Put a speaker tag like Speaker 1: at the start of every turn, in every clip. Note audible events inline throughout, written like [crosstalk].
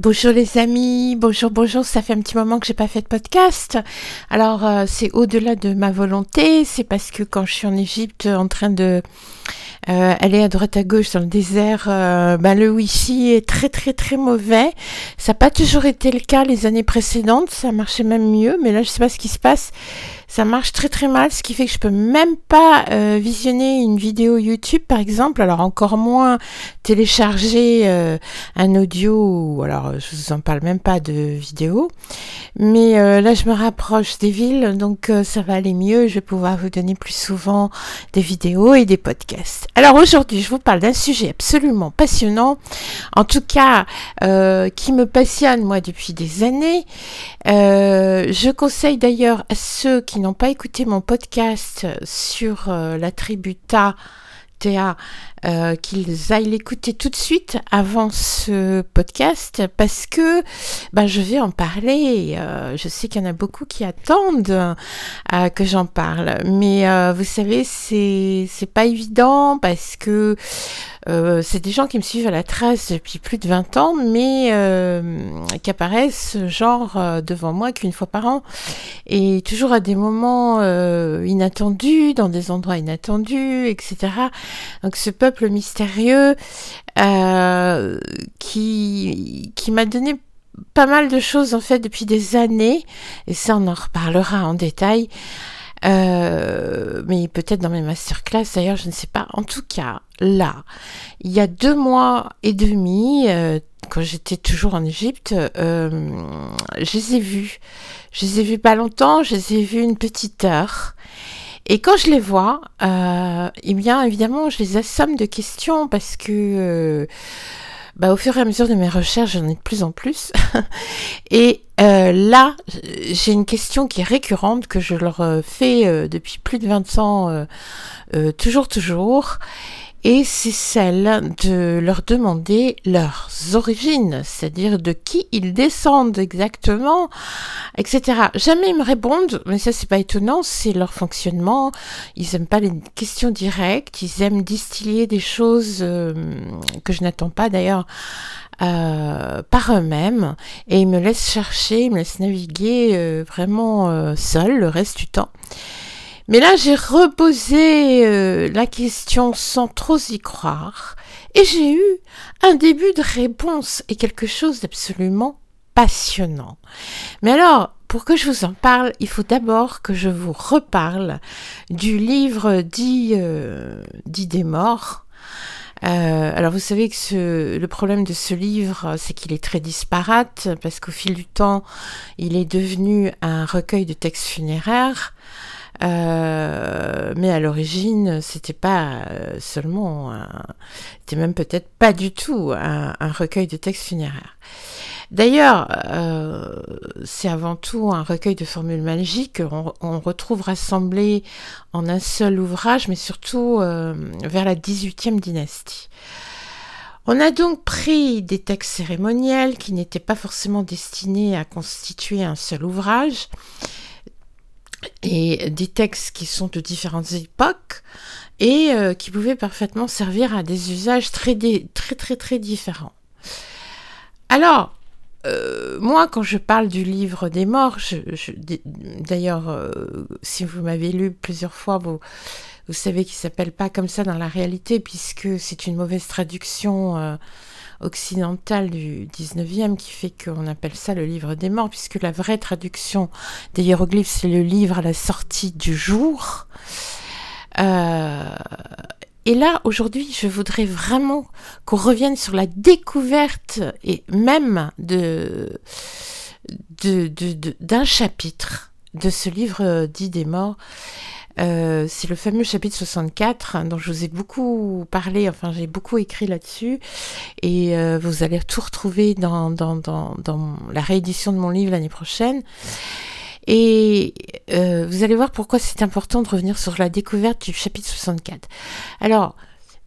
Speaker 1: Bonjour les amis, bonjour, bonjour, ça fait un petit moment que j'ai pas fait de podcast. Alors euh, c'est au-delà de ma volonté, c'est parce que quand je suis en Égypte en train de euh, aller à droite à gauche dans le désert, euh, ben, le wifi est très très très mauvais. Ça n'a pas toujours été le cas les années précédentes, ça marchait même mieux, mais là je sais pas ce qui se passe ça marche très très mal, ce qui fait que je peux même pas visionner une vidéo YouTube par exemple, alors encore moins télécharger un audio, alors je vous en parle même pas de vidéo, mais euh, là je me rapproche des villes, donc ça va aller mieux, je vais pouvoir vous donner plus souvent des vidéos et des podcasts. Alors aujourd'hui je vous parle d'un sujet absolument passionnant, en tout cas qui me passionne moi depuis des années. je conseille d'ailleurs à ceux qui n'ont pas écouté mon podcast sur euh, la tribu Ta, euh, qu'ils aillent l'écouter tout de suite avant ce podcast parce que ben, je vais en parler. Euh, je sais qu'il y en a beaucoup qui attendent euh, que j'en parle, mais vous savez, c'est pas évident parce que c'est des gens qui me suivent à la trace depuis plus de 20 ans, mais qui apparaissent genre devant moi qu'une fois par an et toujours à des moments inattendus, dans des endroits inattendus, etc. Donc ce peuple mystérieux euh, qui, qui m'a donné pas mal de choses en fait depuis des années, et ça on en reparlera en détail. Euh, mais peut-être dans mes masterclass d'ailleurs, je ne sais pas. En tout cas, là, il y a deux mois et demi, euh, quand j'étais toujours en Égypte, je les ai vus. Je les ai vus pas longtemps, je les ai vus une petite heure. Et quand je les vois, euh, eh bien évidemment, je les assomme de questions parce que euh, bah, au fur et à mesure de mes recherches, j'en ai de plus en plus. [laughs] et euh, là, j'ai une question qui est récurrente, que je leur fais depuis plus de 20 ans, toujours, toujours et c'est celle de leur demander leurs origines, c'est-à-dire de qui ils descendent exactement, etc. Jamais ils me répondent, mais ça c'est pas étonnant, c'est leur fonctionnement. Ils aiment pas les questions directes, ils aiment distiller des choses euh, que je n'attends pas d'ailleurs. Euh, par eux-mêmes et ils me laissent chercher, ils me laissent naviguer euh, vraiment seul le reste du temps. Mais là, j'ai reposé euh, la question sans trop y croire, et j'ai eu un début de réponse et quelque chose d'absolument passionnant. Mais alors, pour que je vous en parle, il faut d'abord que je vous reparle du livre dit, euh, dit des morts. Euh, alors vous savez que ce, le problème de ce livre, c'est qu'il est très disparate parce qu'au fil du temps, il est devenu un recueil de textes funéraires. Euh, mais à l'origine, c'était pas euh, seulement, c'était même peut-être pas du tout un, recueil de textes funéraires. D'ailleurs, euh, c'est avant tout un recueil de formules magiques qu'on retrouve rassemblées en un seul ouvrage, mais surtout vers la 18e dynastie. On a donc pris des textes cérémoniels qui n'étaient pas forcément destinés à constituer un seul ouvrage, et des textes qui sont de différentes époques et euh, qui pouvaient parfaitement servir à des usages très, très, très, très différents. Alors, euh, moi, quand je parle du livre des morts, d'ailleurs, euh, si vous m'avez lu plusieurs fois, vous, savez qu'il s'appelle pas comme ça dans la réalité, puisque c'est une mauvaise traduction occidentale du 19e qui fait qu'on appelle ça le livre des morts, puisque la vraie traduction des hiéroglyphes, c'est le livre à la sortie du jour. Euh, et là, aujourd'hui, je voudrais vraiment qu'on revienne sur la découverte et même de, d'un chapitre de ce livre dit des morts. Euh, c'est le fameux chapitre 64 hein, dont je vous ai beaucoup parlé, enfin j'ai beaucoup écrit là-dessus et euh, vous allez tout retrouver dans, la réédition de mon livre l'année prochaine. Et euh, vous allez voir pourquoi c'est important de revenir sur la découverte du chapitre 64. Alors,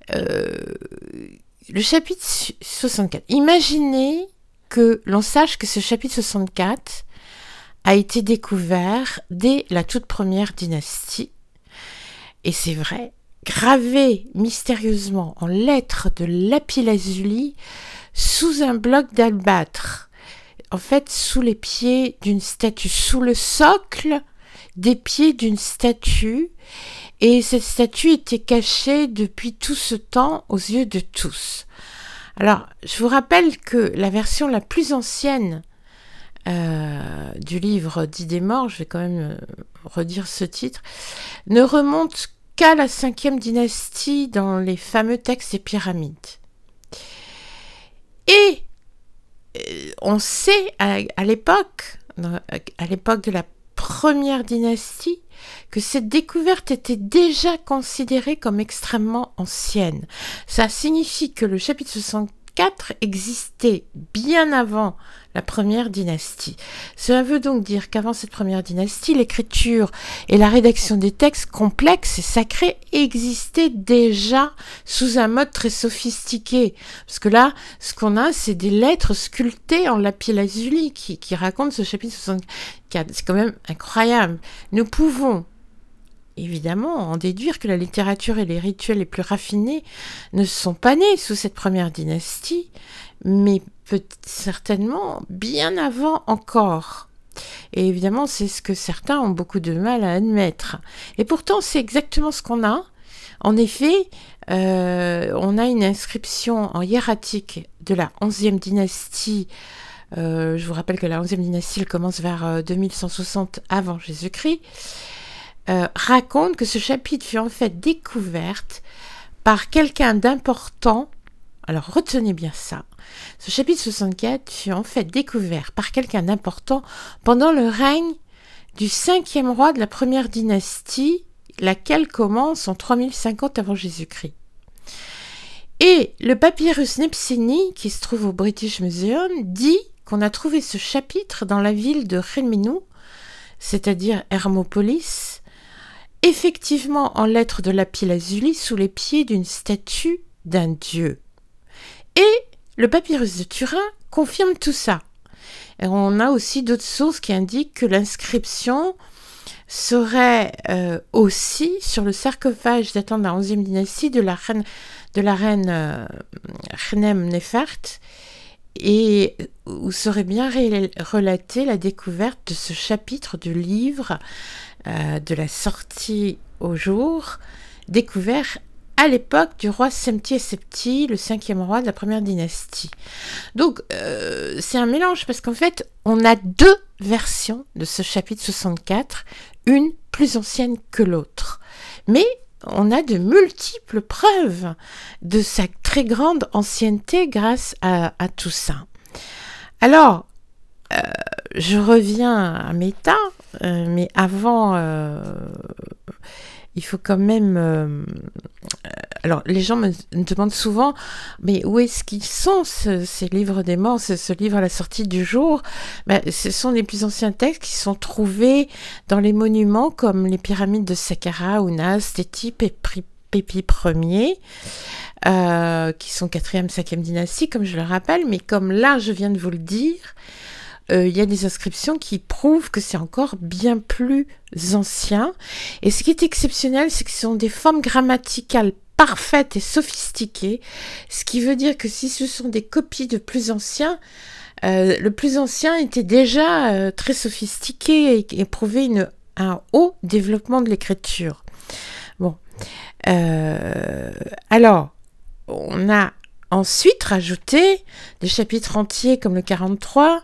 Speaker 1: le chapitre 64, imaginez que l'on sache que ce chapitre 64 a été découvert dès la toute première dynastie et c'est vrai, gravé mystérieusement en lettres de lapis-lazuli sous un bloc d'albâtre, en fait sous les pieds d'une statue, sous le socle des pieds d'une statue, et cette statue était cachée depuis tout ce temps aux yeux de tous. Alors, je vous rappelle que la version la plus ancienne euh, du livre d'idées morts, je vais quand même euh, redire ce titre, ne remonte qu'à la cinquième dynastie dans les fameux textes des pyramides. Et euh, on sait à, l'époque, à l'époque de la première dynastie, que cette découverte était déjà considérée comme extrêmement ancienne. Ça signifie que le chapitre 64 existait bien avant la première dynastie. Cela veut donc dire qu'avant cette première dynastie, l'écriture et la rédaction des textes complexes et sacrés existaient déjà sous un mode très sophistiqué. Parce que là, ce qu'on a, c'est des lettres sculptées en lapis-lazuli qui, qui racontent ce chapitre 64. C'est quand même incroyable. Nous pouvons évidemment en déduire que la littérature et les rituels les plus raffinés ne sont pas nés sous cette première dynastie, mais certainement bien avant encore. Et évidemment, c'est ce que certains ont beaucoup de mal à admettre. Et pourtant, c'est exactement ce qu'on a. En effet, euh, on a une inscription en hiératique de la 11e dynastie. Euh, je vous rappelle que la 11e dynastie commence vers 2160 euh, avant Jésus-Christ. Raconte que ce chapitre fut en fait découverte par quelqu'un d'important. Alors retenez bien ça. Ce chapitre 64 fut en fait découvert par quelqu'un d'important pendant le règne du cinquième roi de la première dynastie, laquelle commence en 3050 avant Jésus-Christ. Et le papyrus Nebseni, qui se trouve au British Museum, dit qu'on a trouvé ce chapitre dans la ville de Réminou, c'est-à-dire Hermopolis, effectivement en lettres de lapis lazuli sous les pieds d'une statue d'un dieu. Et le papyrus de Turin confirme tout ça. Et on a aussi d'autres sources qui indiquent que l'inscription serait euh, aussi sur le sarcophage datant de la 11e dynastie de la reine, de euh, et où serait bien relatée la découverte de ce chapitre du livre euh, de la sortie au jour, découvert à l'époque du roi Semti Septi, le cinquième roi de la première dynastie. Donc euh, c'est un mélange parce qu'en fait on a deux versions de ce chapitre 64, une plus ancienne que l'autre. Mais on a de multiples preuves de sa très grande ancienneté grâce à, tout ça. Alors, euh, je reviens à Méta, euh, mais avant, il faut quand même... Euh, alors, les gens me, demandent souvent, mais où est-ce qu'ils sont, ces livres des morts, ce, livre à la sortie du jour? Ben, Ce sont les plus anciens textes qui sont trouvés dans les monuments comme les pyramides de Saqqara, Ounas, Téti, Pépi Ier. Euh, qui sont 4e, 5e dynastie, comme je le rappelle, mais comme là, je viens de vous le dire, euh, il y a des inscriptions qui prouvent que c'est encore bien plus ancien. Et ce qui est exceptionnel, c'est que ce sont des formes grammaticales parfaites et sophistiquées, ce qui veut dire que si ce sont des copies de plus anciens, euh, le plus ancien était déjà euh, très sophistiqué et, prouvait un haut développement de l'écriture. Bon. alors, on a ensuite rajouté des chapitres entiers comme le 43,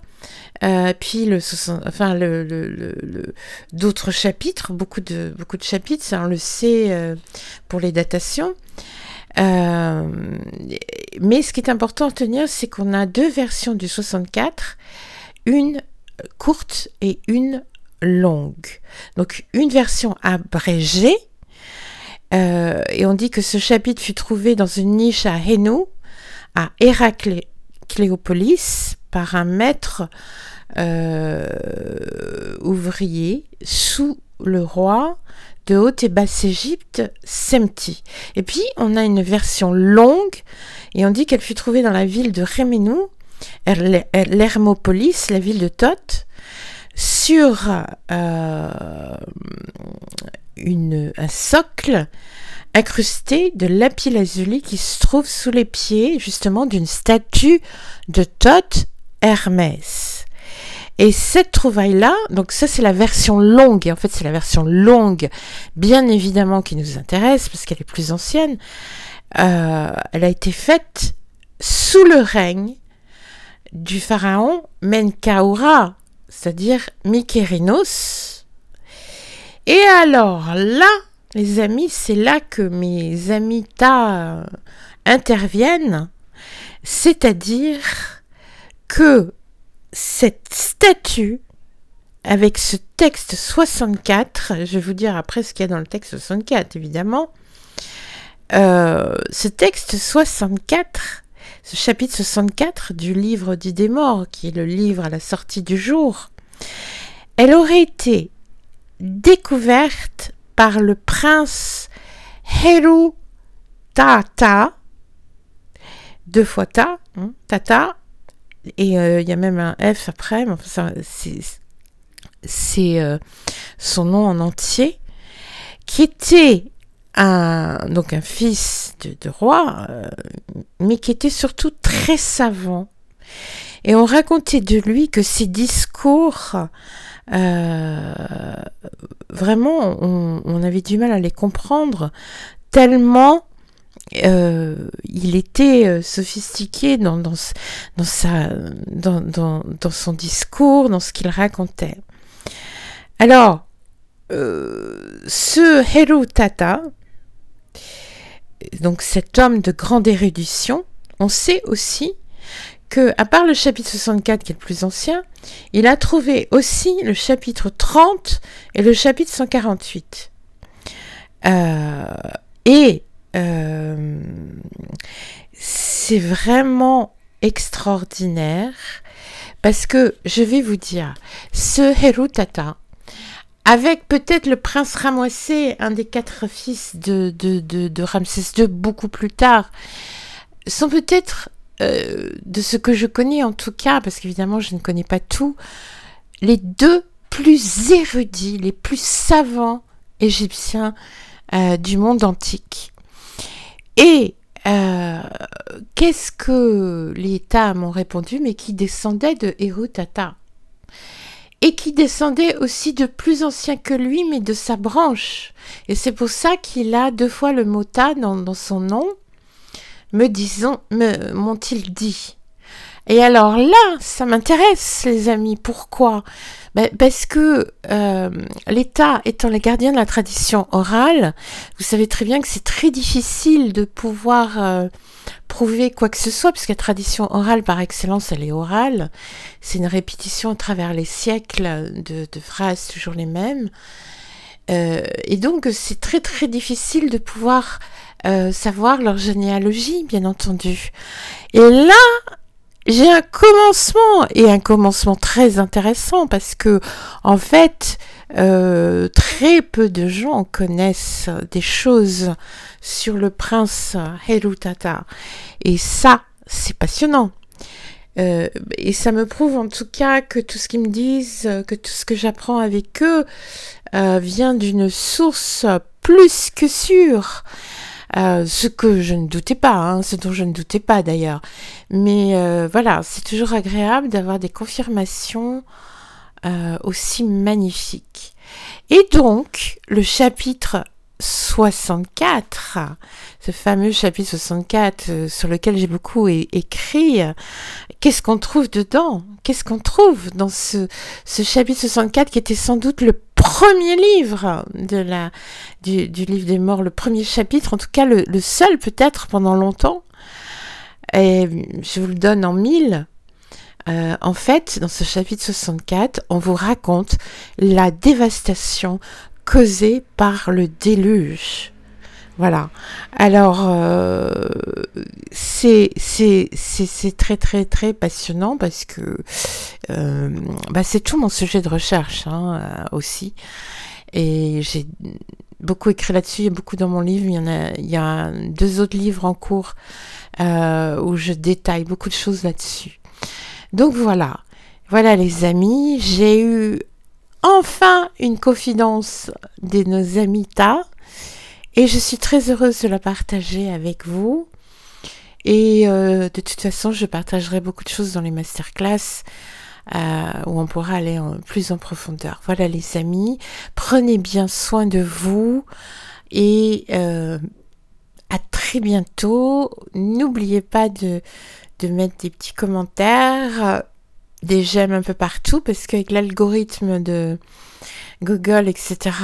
Speaker 1: euh, puis le, enfin le, le, d'autres chapitres, beaucoup de beaucoup de chapitres, on le sait euh, pour les datations. Euh, mais ce qui est important à tenir, c'est qu'on a deux versions du 64, une courte et une longue. Donc une version abrégée. et on dit que ce chapitre fut trouvé dans une niche à Hénou, à Héracléopolis, par un maître euh, ouvrier sous le roi de Haute et Basse Égypte, Semti. Et puis, on a une version longue, et on dit qu'elle fut trouvée dans la ville de Réménou, l'Hermopolis, la ville de Thoth, sur euh, un socle incrusté de lapis-lazuli qui se trouve sous les pieds justement d'une statue de Thoth Hermès. Et cette trouvaille-là, donc ça c'est la version longue, et en fait c'est la version longue, bien évidemment, qui nous intéresse, parce qu'elle est plus ancienne, euh, elle a été faite sous le règne du pharaon Menkaura, c'est-à-dire Mykérinos. Et alors là, les amis, c'est là que mes amis interviennent, c'est-à-dire que cette statue, avec ce texte 64, je vais vous dire après ce qu'il y a dans le texte 64, évidemment, euh, ce texte 64, ce chapitre 64 du livre d'idées morts, qui est le livre à la sortie du jour, elle aurait été découverte par le prince Heru Tata, deux fois Ta, hein, Tata, et euh, il y a même un F après, mais c'est euh, son nom en entier, qui était un, fils de, roi, euh, mais qui était surtout très savant. Et on racontait de lui que ses discours, vraiment, on, avait du mal à les comprendre, tellement euh, il était euh, sophistiqué dans, sa, son discours, dans ce qu'il racontait. Alors, euh, ce Heru Tata, donc cet homme de grande érudition, on sait aussi que, à part le chapitre 64 qui est le plus ancien, il a trouvé aussi le chapitre 30 et le chapitre 148. et euh, c'est vraiment extraordinaire parce que je vais vous dire, ce Herutata, avec peut-être le prince Ramoissé, un des quatre fils de, de, de, Ramsès II, beaucoup plus tard, sont peut-être, euh, de ce que je connais en tout cas, parce qu'évidemment je ne connais pas tout, les deux plus érudits, les plus savants égyptiens euh, du monde antique. Et euh, qu'est-ce que les États m'ont répondu, mais qui descendait de Tata et qui descendait aussi de plus ancien que lui, mais de sa branche. Et c'est pour ça qu'il a deux fois le mot Ta dans, son nom, me disons, m'ont-ils dit? Et alors là, ça m'intéresse, les amis. Pourquoi? Ben, Parce que euh, l'État étant le gardien de la tradition orale, vous savez très bien que c'est très difficile de pouvoir euh, prouver quoi que ce soit, puisque la tradition orale par excellence, elle est orale. C'est une répétition à travers les siècles de, phrases toujours les mêmes. Euh, et donc, c'est très très difficile de pouvoir savoir leur généalogie, bien entendu. Et là, j'ai un commencement et un commencement très intéressant parce que en fait euh, très peu de gens connaissent des choses sur le prince Herutata et ça c'est passionnant euh, et ça me prouve en tout cas que tout ce qu'ils me disent, que tout ce que j'apprends avec eux euh, vient d'une source plus que sûre. Euh, ce que je ne doutais pas, hein, ce dont je ne doutais pas d'ailleurs. Mais euh, voilà, c'est toujours agréable d'avoir des confirmations euh, aussi magnifiques. Et donc, le chapitre 64, ce fameux chapitre 64 sur lequel j'ai beaucoup écrit, qu'est-ce qu'on trouve dedans? Qu'est-ce qu'on trouve dans ce, ce chapitre 64 qui était sans doute le premier livre du, livre des morts, le premier chapitre, en tout cas le, seul peut-être pendant longtemps. Et je vous le donne en mille. Euh, en fait, dans ce chapitre 64, on vous raconte la dévastation causée par le déluge. Voilà. Alors, euh, c'est très très très passionnant parce que euh, bah, c'est tout mon sujet de recherche hein, euh, aussi. Et j'ai beaucoup écrit là-dessus, il y a beaucoup dans mon livre. Il y, en a, il y a deux autres livres en cours où je détaille beaucoup de choses là-dessus. Donc voilà. Voilà les amis, j'ai eu enfin une confidence de nos amis. Et je suis très heureuse de la partager avec vous. Et euh, de toute façon, je partagerai beaucoup de choses dans les masterclass euh, où on pourra aller plus en profondeur. Voilà les amis, prenez bien soin de vous et euh, à très bientôt. N'oubliez pas de, de mettre des petits commentaires, des j'aime un peu partout parce qu'avec l'algorithme de Google, etc.,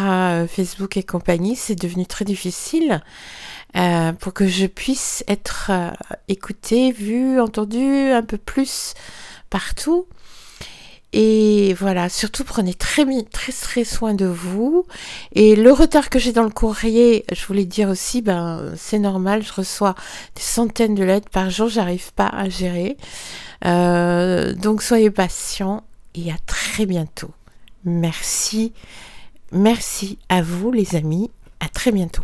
Speaker 1: Facebook et compagnie, c'est devenu très difficile. Euh, pour que je puisse être euh, écoutée, vue, entendue un peu plus partout. Et voilà, surtout prenez très, très, très soin de vous. Et le retard que j'ai dans le courrier, je voulais dire aussi, ben, c'est normal, je reçois des centaines de lettres par jour, j'arrive pas à gérer. Euh, donc soyez patients et à très bientôt. Merci. Merci à vous les amis. À très bientôt.